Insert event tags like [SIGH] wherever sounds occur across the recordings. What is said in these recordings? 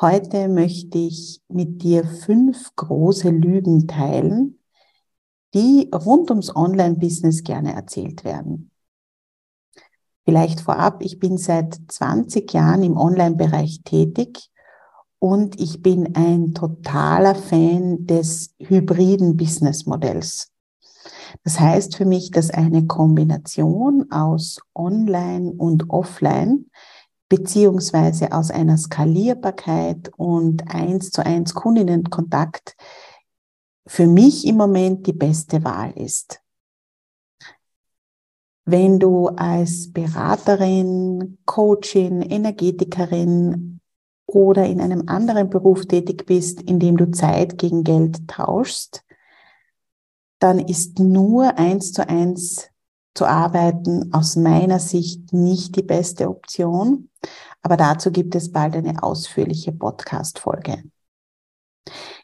Heute möchte ich mit dir fünf große Lügen teilen, die rund ums Online-Business gerne erzählt werden. Vielleicht vorab, ich bin seit 20 Jahren im Online-Bereich tätig und ich bin ein totaler Fan des hybriden Business-Modells. Das heißt für mich, dass eine Kombination aus Online und Offline beziehungsweise aus einer Skalierbarkeit und eins zu eins Kundinnenkontakt für mich im Moment die beste Wahl ist. Wenn du als Beraterin, Coachin, Energetikerin oder in einem anderen Beruf tätig bist, in dem du Zeit gegen Geld tauschst, dann ist nur eins zu eins zu arbeiten aus meiner Sicht nicht die beste Option. Aber dazu gibt es bald eine ausführliche Podcast-Folge.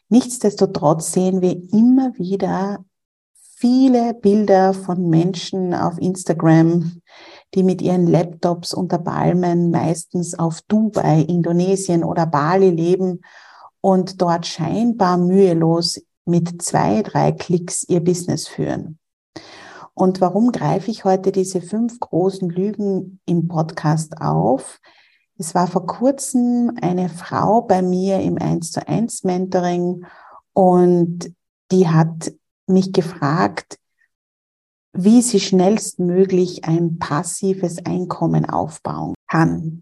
Nichtsdestotrotz sehen wir immer wieder viele Bilder von Menschen auf Instagram, die mit ihren Laptops unter Palmen meistens auf Dubai, Indonesien oder Bali leben und dort scheinbar mühelos mit zwei, drei Klicks ihr Business führen. Und warum greife ich heute diese fünf großen Lügen im Podcast auf? Es war vor kurzem eine Frau bei mir im 1 zu 1 Mentoring und die hat mich gefragt, wie sie schnellstmöglich ein passives Einkommen aufbauen kann.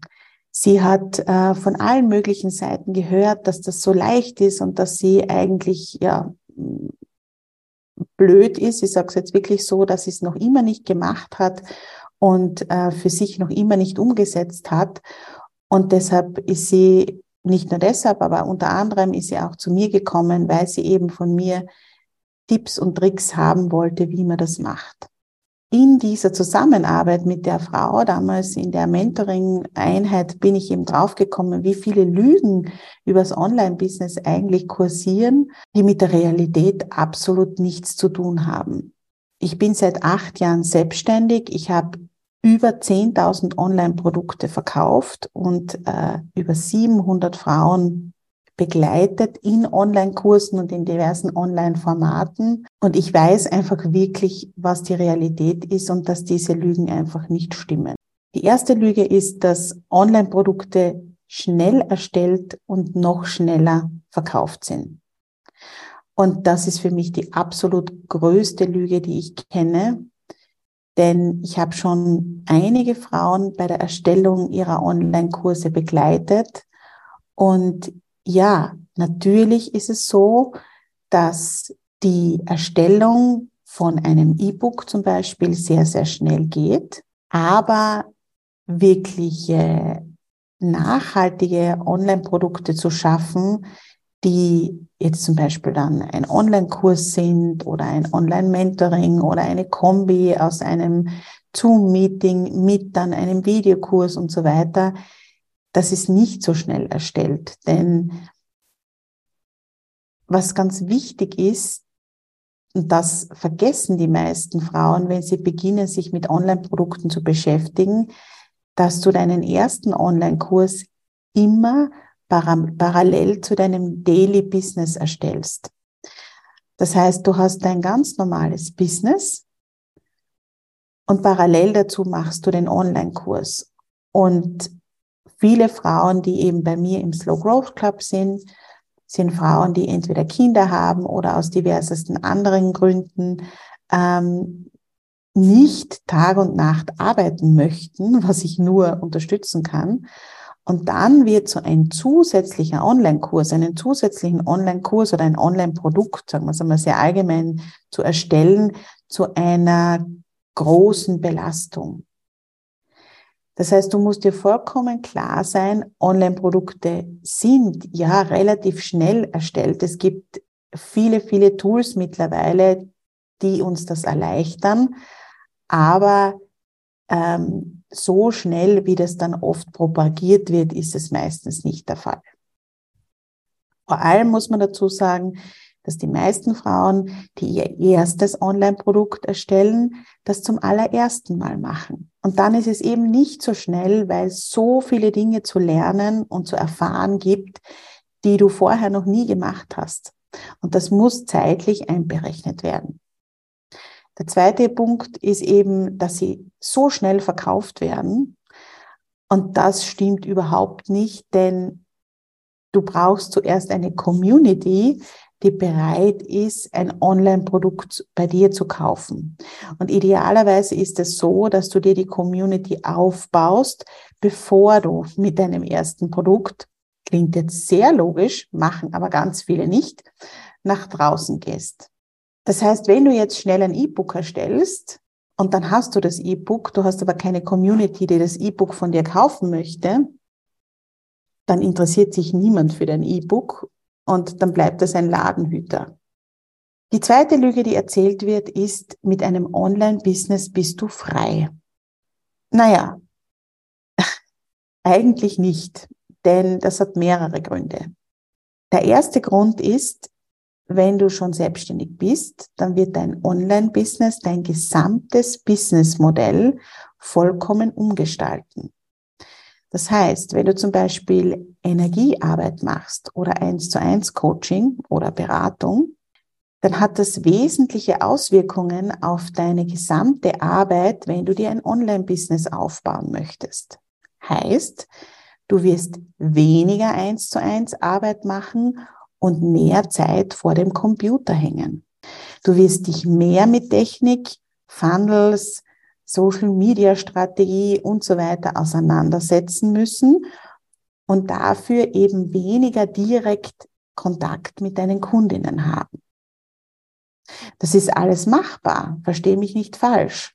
Sie hat äh, von allen möglichen Seiten gehört, dass das so leicht ist und dass sie eigentlich ja blöd ist, ich sage es jetzt wirklich so, dass sie es noch immer nicht gemacht hat und äh, für sich noch immer nicht umgesetzt hat. Und deshalb ist sie, nicht nur deshalb, aber unter anderem ist sie auch zu mir gekommen, weil sie eben von mir Tipps und Tricks haben wollte, wie man das macht in dieser Zusammenarbeit mit der Frau, damals in der Mentoring-Einheit, bin ich eben draufgekommen, wie viele Lügen übers Online-Business eigentlich kursieren, die mit der Realität absolut nichts zu tun haben. Ich bin seit acht Jahren selbstständig. Ich habe über 10.000 Online-Produkte verkauft und äh, über 700 Frauen begleitet in Online-Kursen und in diversen Online-Formaten. Und ich weiß einfach wirklich, was die Realität ist und dass diese Lügen einfach nicht stimmen. Die erste Lüge ist, dass Online-Produkte schnell erstellt und noch schneller verkauft sind. Und das ist für mich die absolut größte Lüge, die ich kenne. Denn ich habe schon einige Frauen bei der Erstellung ihrer Online-Kurse begleitet und ja, natürlich ist es so, dass die Erstellung von einem E-Book zum Beispiel sehr, sehr schnell geht, aber wirkliche nachhaltige Online-Produkte zu schaffen, die jetzt zum Beispiel dann ein Online-Kurs sind oder ein Online-Mentoring oder eine Kombi aus einem Zoom-Meeting mit dann einem Videokurs und so weiter, das ist nicht so schnell erstellt. Denn was ganz wichtig ist, und das vergessen die meisten Frauen, wenn sie beginnen, sich mit Online-Produkten zu beschäftigen, dass du deinen ersten Online-Kurs immer parallel zu deinem Daily Business erstellst. Das heißt, du hast dein ganz normales Business und parallel dazu machst du den Online-Kurs. Und viele Frauen, die eben bei mir im Slow Growth Club sind, sind Frauen, die entweder Kinder haben oder aus diversesten anderen Gründen ähm, nicht Tag und Nacht arbeiten möchten, [LAUGHS] was ich nur unterstützen kann. Und dann wird so ein zusätzlicher Online-Kurs, einen zusätzlichen Online-Kurs oder ein Online-Produkt, sagen wir es einmal sehr allgemein, zu erstellen, zu einer großen Belastung. Das heißt, du musst dir vollkommen klar sein, Online-Produkte sind ja relativ schnell erstellt. Es gibt viele, viele Tools mittlerweile, die uns das erleichtern. Aber ähm, so schnell, wie das dann oft propagiert wird, ist es meistens nicht der Fall. Vor allem muss man dazu sagen, dass die meisten Frauen, die ihr erstes Online-Produkt erstellen, das zum allerersten Mal machen. Und dann ist es eben nicht so schnell, weil es so viele Dinge zu lernen und zu erfahren gibt, die du vorher noch nie gemacht hast. Und das muss zeitlich einberechnet werden. Der zweite Punkt ist eben, dass sie so schnell verkauft werden. Und das stimmt überhaupt nicht, denn du brauchst zuerst eine Community, die bereit ist, ein Online-Produkt bei dir zu kaufen. Und idealerweise ist es so, dass du dir die Community aufbaust, bevor du mit deinem ersten Produkt, klingt jetzt sehr logisch, machen aber ganz viele nicht, nach draußen gehst. Das heißt, wenn du jetzt schnell ein E-Book erstellst und dann hast du das E-Book, du hast aber keine Community, die das E-Book von dir kaufen möchte, dann interessiert sich niemand für dein E-Book und dann bleibt es ein Ladenhüter. Die zweite Lüge, die erzählt wird, ist, mit einem Online-Business bist du frei. Naja, [LAUGHS] eigentlich nicht, denn das hat mehrere Gründe. Der erste Grund ist, wenn du schon selbstständig bist, dann wird dein Online-Business, dein gesamtes Businessmodell vollkommen umgestalten. Das heißt, wenn du zum Beispiel Energiearbeit machst oder eins zu eins Coaching oder Beratung, dann hat das wesentliche Auswirkungen auf deine gesamte Arbeit, wenn du dir ein Online-Business aufbauen möchtest. Heißt, du wirst weniger eins zu eins Arbeit machen und mehr Zeit vor dem Computer hängen. Du wirst dich mehr mit Technik, Funnels, Social Media Strategie und so weiter auseinandersetzen müssen und dafür eben weniger direkt Kontakt mit deinen Kundinnen haben. Das ist alles machbar, verstehe mich nicht falsch.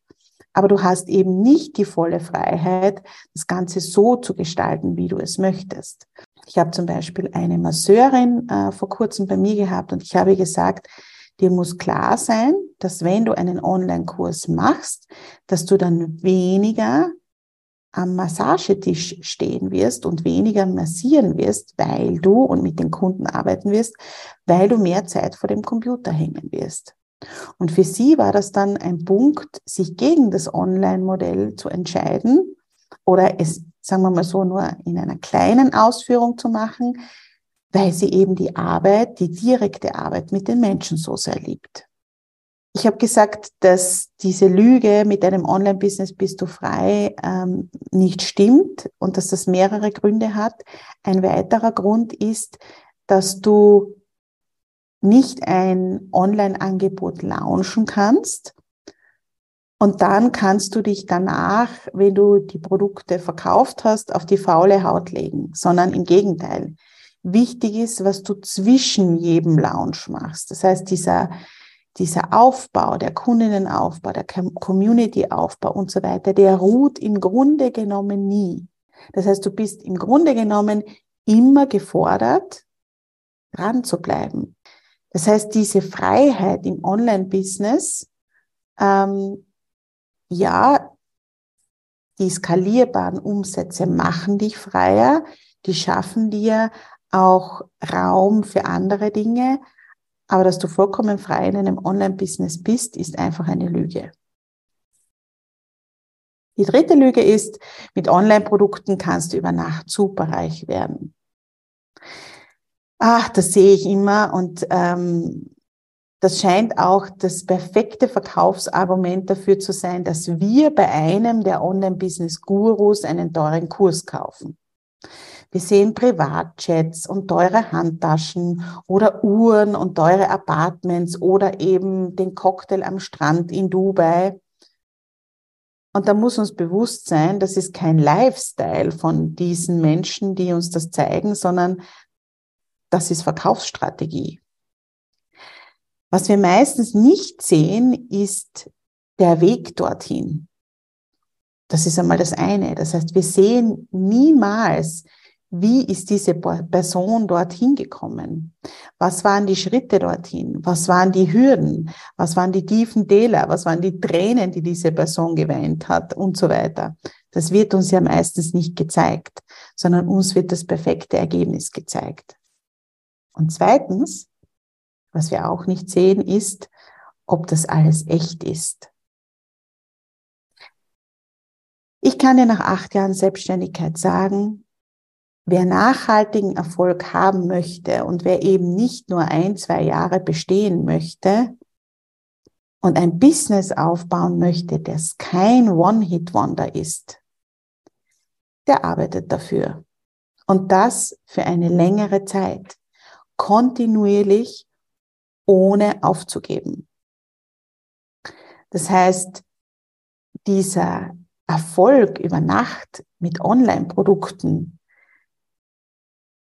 Aber du hast eben nicht die volle Freiheit, das Ganze so zu gestalten, wie du es möchtest. Ich habe zum Beispiel eine Masseurin äh, vor kurzem bei mir gehabt und ich habe gesagt, dir muss klar sein, dass wenn du einen Online-Kurs machst, dass du dann weniger am Massagetisch stehen wirst und weniger massieren wirst, weil du und mit den Kunden arbeiten wirst, weil du mehr Zeit vor dem Computer hängen wirst. Und für sie war das dann ein Punkt, sich gegen das Online-Modell zu entscheiden oder es sagen wir mal so, nur in einer kleinen Ausführung zu machen, weil sie eben die Arbeit, die direkte Arbeit mit den Menschen so sehr liebt. Ich habe gesagt, dass diese Lüge mit einem Online-Business bist du frei ähm, nicht stimmt und dass das mehrere Gründe hat. Ein weiterer Grund ist, dass du nicht ein Online-Angebot launchen kannst, und dann kannst du dich danach, wenn du die Produkte verkauft hast, auf die faule Haut legen, sondern im Gegenteil. Wichtig ist, was du zwischen jedem Launch machst. Das heißt, dieser, dieser Aufbau, der Kundenaufbau, der Community-Aufbau und so weiter, der ruht im Grunde genommen nie. Das heißt, du bist im Grunde genommen immer gefordert, dran zu bleiben. Das heißt, diese Freiheit im Online-Business ähm, ja, die skalierbaren Umsätze machen dich freier, die schaffen dir auch Raum für andere Dinge, aber dass du vollkommen frei in einem Online-Business bist, ist einfach eine Lüge. Die dritte Lüge ist, mit Online-Produkten kannst du über Nacht superreich werden. Ach, das sehe ich immer und ähm, das scheint auch das perfekte Verkaufsargument dafür zu sein, dass wir bei einem der Online-Business-Gurus einen teuren Kurs kaufen. Wir sehen Privatjets und teure Handtaschen oder Uhren und teure Apartments oder eben den Cocktail am Strand in Dubai. Und da muss uns bewusst sein, das ist kein Lifestyle von diesen Menschen, die uns das zeigen, sondern das ist Verkaufsstrategie. Was wir meistens nicht sehen, ist der Weg dorthin. Das ist einmal das eine. Das heißt, wir sehen niemals, wie ist diese Person dorthin gekommen? Was waren die Schritte dorthin? Was waren die Hürden? Was waren die tiefen Täler? Was waren die Tränen, die diese Person geweint hat und so weiter? Das wird uns ja meistens nicht gezeigt, sondern uns wird das perfekte Ergebnis gezeigt. Und zweitens, was wir auch nicht sehen, ist, ob das alles echt ist. Ich kann dir nach acht Jahren Selbstständigkeit sagen, wer nachhaltigen Erfolg haben möchte und wer eben nicht nur ein, zwei Jahre bestehen möchte und ein Business aufbauen möchte, das kein One-Hit-Wonder ist, der arbeitet dafür. Und das für eine längere Zeit, kontinuierlich, ohne aufzugeben. Das heißt, dieser Erfolg über Nacht mit Online-Produkten,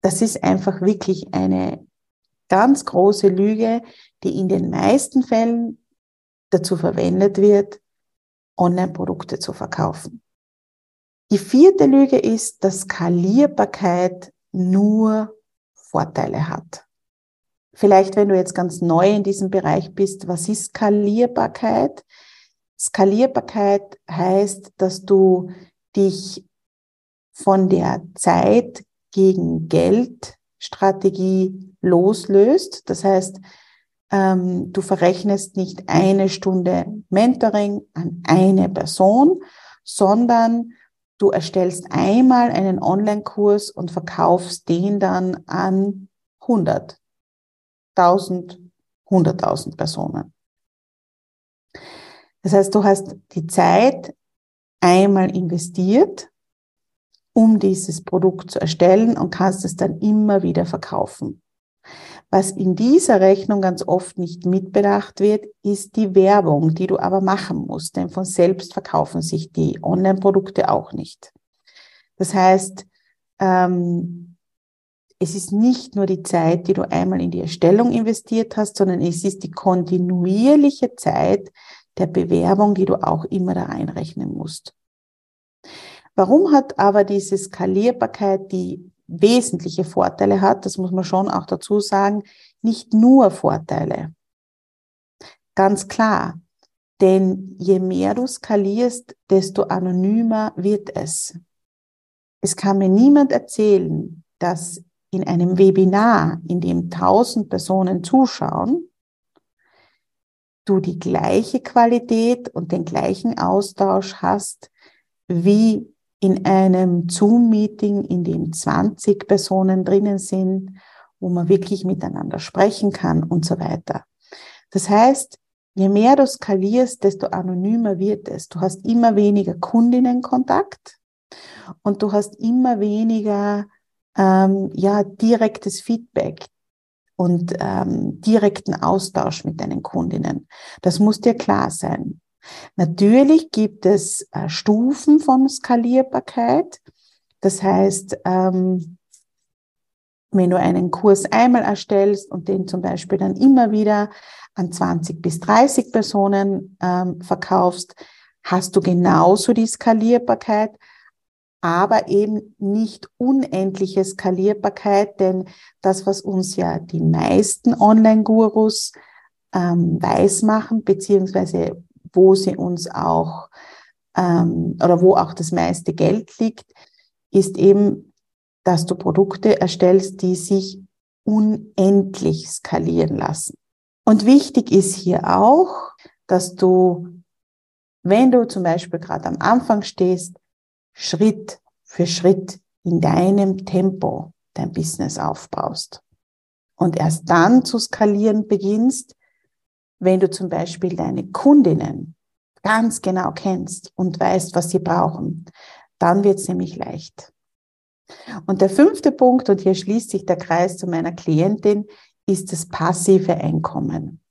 das ist einfach wirklich eine ganz große Lüge, die in den meisten Fällen dazu verwendet wird, Online-Produkte zu verkaufen. Die vierte Lüge ist, dass Skalierbarkeit nur Vorteile hat. Vielleicht, wenn du jetzt ganz neu in diesem Bereich bist, was ist Skalierbarkeit? Skalierbarkeit heißt, dass du dich von der Zeit gegen Geld Strategie loslöst. Das heißt, ähm, du verrechnest nicht eine Stunde Mentoring an eine Person, sondern du erstellst einmal einen Online-Kurs und verkaufst den dann an 100, 1000, 100.000 Personen. Das heißt, du hast die Zeit einmal investiert, um dieses Produkt zu erstellen und kannst es dann immer wieder verkaufen. Was in dieser Rechnung ganz oft nicht mitbedacht wird, ist die Werbung, die du aber machen musst, denn von selbst verkaufen sich die Online-Produkte auch nicht. Das heißt, ähm, es ist nicht nur die Zeit, die du einmal in die Erstellung investiert hast, sondern es ist die kontinuierliche Zeit, der Bewerbung, die du auch immer da einrechnen musst. Warum hat aber diese Skalierbarkeit, die wesentliche Vorteile hat, das muss man schon auch dazu sagen, nicht nur Vorteile. Ganz klar. Denn je mehr du skalierst, desto anonymer wird es. Es kann mir niemand erzählen, dass in einem Webinar, in dem tausend Personen zuschauen, du die gleiche Qualität und den gleichen Austausch hast wie in einem Zoom-Meeting, in dem 20 Personen drinnen sind, wo man wirklich miteinander sprechen kann und so weiter. Das heißt, je mehr du skalierst, desto anonymer wird es. Du hast immer weniger Kundinnenkontakt und du hast immer weniger ähm, ja, direktes Feedback und ähm, direkten Austausch mit deinen Kundinnen. Das muss dir klar sein. Natürlich gibt es äh, Stufen von Skalierbarkeit. Das heißt, ähm, wenn du einen Kurs einmal erstellst und den zum Beispiel dann immer wieder an 20 bis 30 Personen ähm, verkaufst, hast du genauso die Skalierbarkeit, aber eben nicht unendliche Skalierbarkeit, denn das, was uns ja die meisten Online-Gurus ähm, weismachen, beziehungsweise wo sie uns auch ähm, oder wo auch das meiste Geld liegt, ist eben, dass du Produkte erstellst, die sich unendlich skalieren lassen. Und wichtig ist hier auch, dass du, wenn du zum Beispiel gerade am Anfang stehst, Schritt für Schritt in deinem Tempo dein Business aufbaust. Und erst dann zu skalieren beginnst, wenn du zum Beispiel deine Kundinnen ganz genau kennst und weißt, was sie brauchen, dann wird es nämlich leicht. Und der fünfte Punkt, und hier schließt sich der Kreis zu meiner Klientin, ist das passive Einkommen.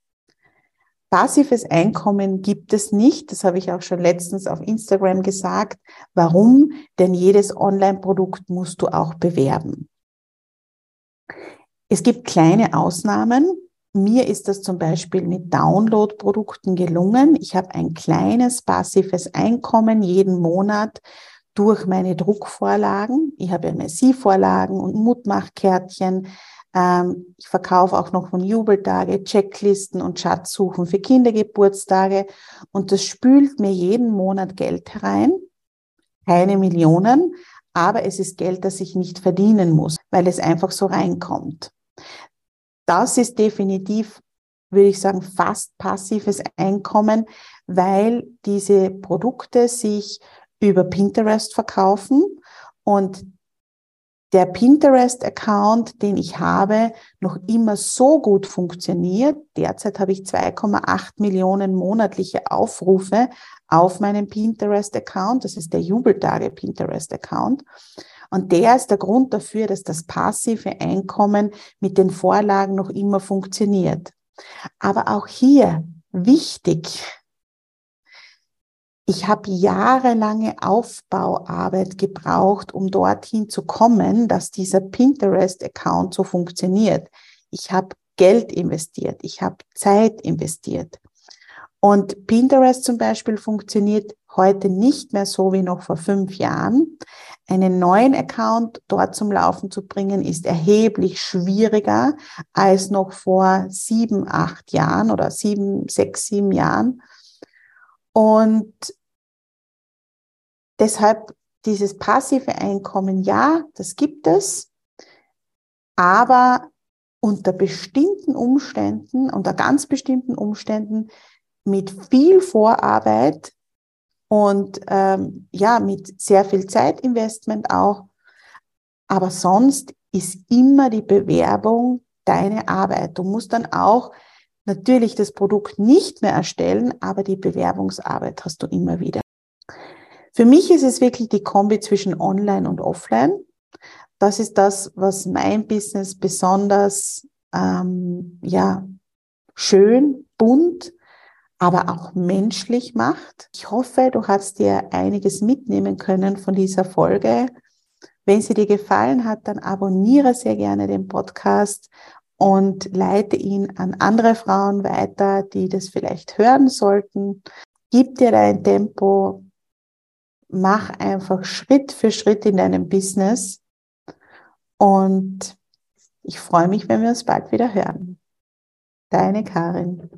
Passives Einkommen gibt es nicht. Das habe ich auch schon letztens auf Instagram gesagt. Warum? Denn jedes Online-Produkt musst du auch bewerben. Es gibt kleine Ausnahmen. Mir ist das zum Beispiel mit Download-Produkten gelungen. Ich habe ein kleines passives Einkommen jeden Monat durch meine Druckvorlagen. Ich habe MSI-Vorlagen und Mutmachkärtchen. Ähm, ich verkaufe auch noch von Jubeltage, Checklisten und Schatzsuchen für Kindergeburtstage. Und das spült mir jeden Monat Geld herein. Keine Millionen, aber es ist Geld, das ich nicht verdienen muss, weil es einfach so reinkommt. Das ist definitiv, würde ich sagen, fast passives Einkommen, weil diese Produkte sich über Pinterest verkaufen und der Pinterest-Account, den ich habe, noch immer so gut funktioniert. Derzeit habe ich 2,8 Millionen monatliche Aufrufe auf meinem Pinterest-Account. Das ist der Jubeltage Pinterest-Account. Und der ist der Grund dafür, dass das passive Einkommen mit den Vorlagen noch immer funktioniert. Aber auch hier wichtig, ich habe jahrelange Aufbauarbeit gebraucht, um dorthin zu kommen, dass dieser Pinterest-Account so funktioniert. Ich habe Geld investiert, ich habe Zeit investiert. Und Pinterest zum Beispiel funktioniert heute nicht mehr so wie noch vor fünf Jahren. Einen neuen Account dort zum Laufen zu bringen, ist erheblich schwieriger als noch vor sieben, acht Jahren oder sieben, sechs, sieben Jahren. Und deshalb dieses passive Einkommen, ja, das gibt es, aber unter bestimmten Umständen, unter ganz bestimmten Umständen mit viel Vorarbeit und ähm, ja, mit sehr viel Zeitinvestment auch. Aber sonst ist immer die Bewerbung deine Arbeit. Du musst dann auch natürlich das Produkt nicht mehr erstellen, aber die Bewerbungsarbeit hast du immer wieder. Für mich ist es wirklich die Kombi zwischen Online und Offline. Das ist das, was mein Business besonders ähm, ja schön, bunt aber auch menschlich macht. Ich hoffe, du hast dir einiges mitnehmen können von dieser Folge. Wenn sie dir gefallen hat, dann abonniere sehr gerne den Podcast und leite ihn an andere Frauen weiter, die das vielleicht hören sollten. Gib dir dein Tempo, mach einfach Schritt für Schritt in deinem Business und ich freue mich, wenn wir uns bald wieder hören. Deine Karin.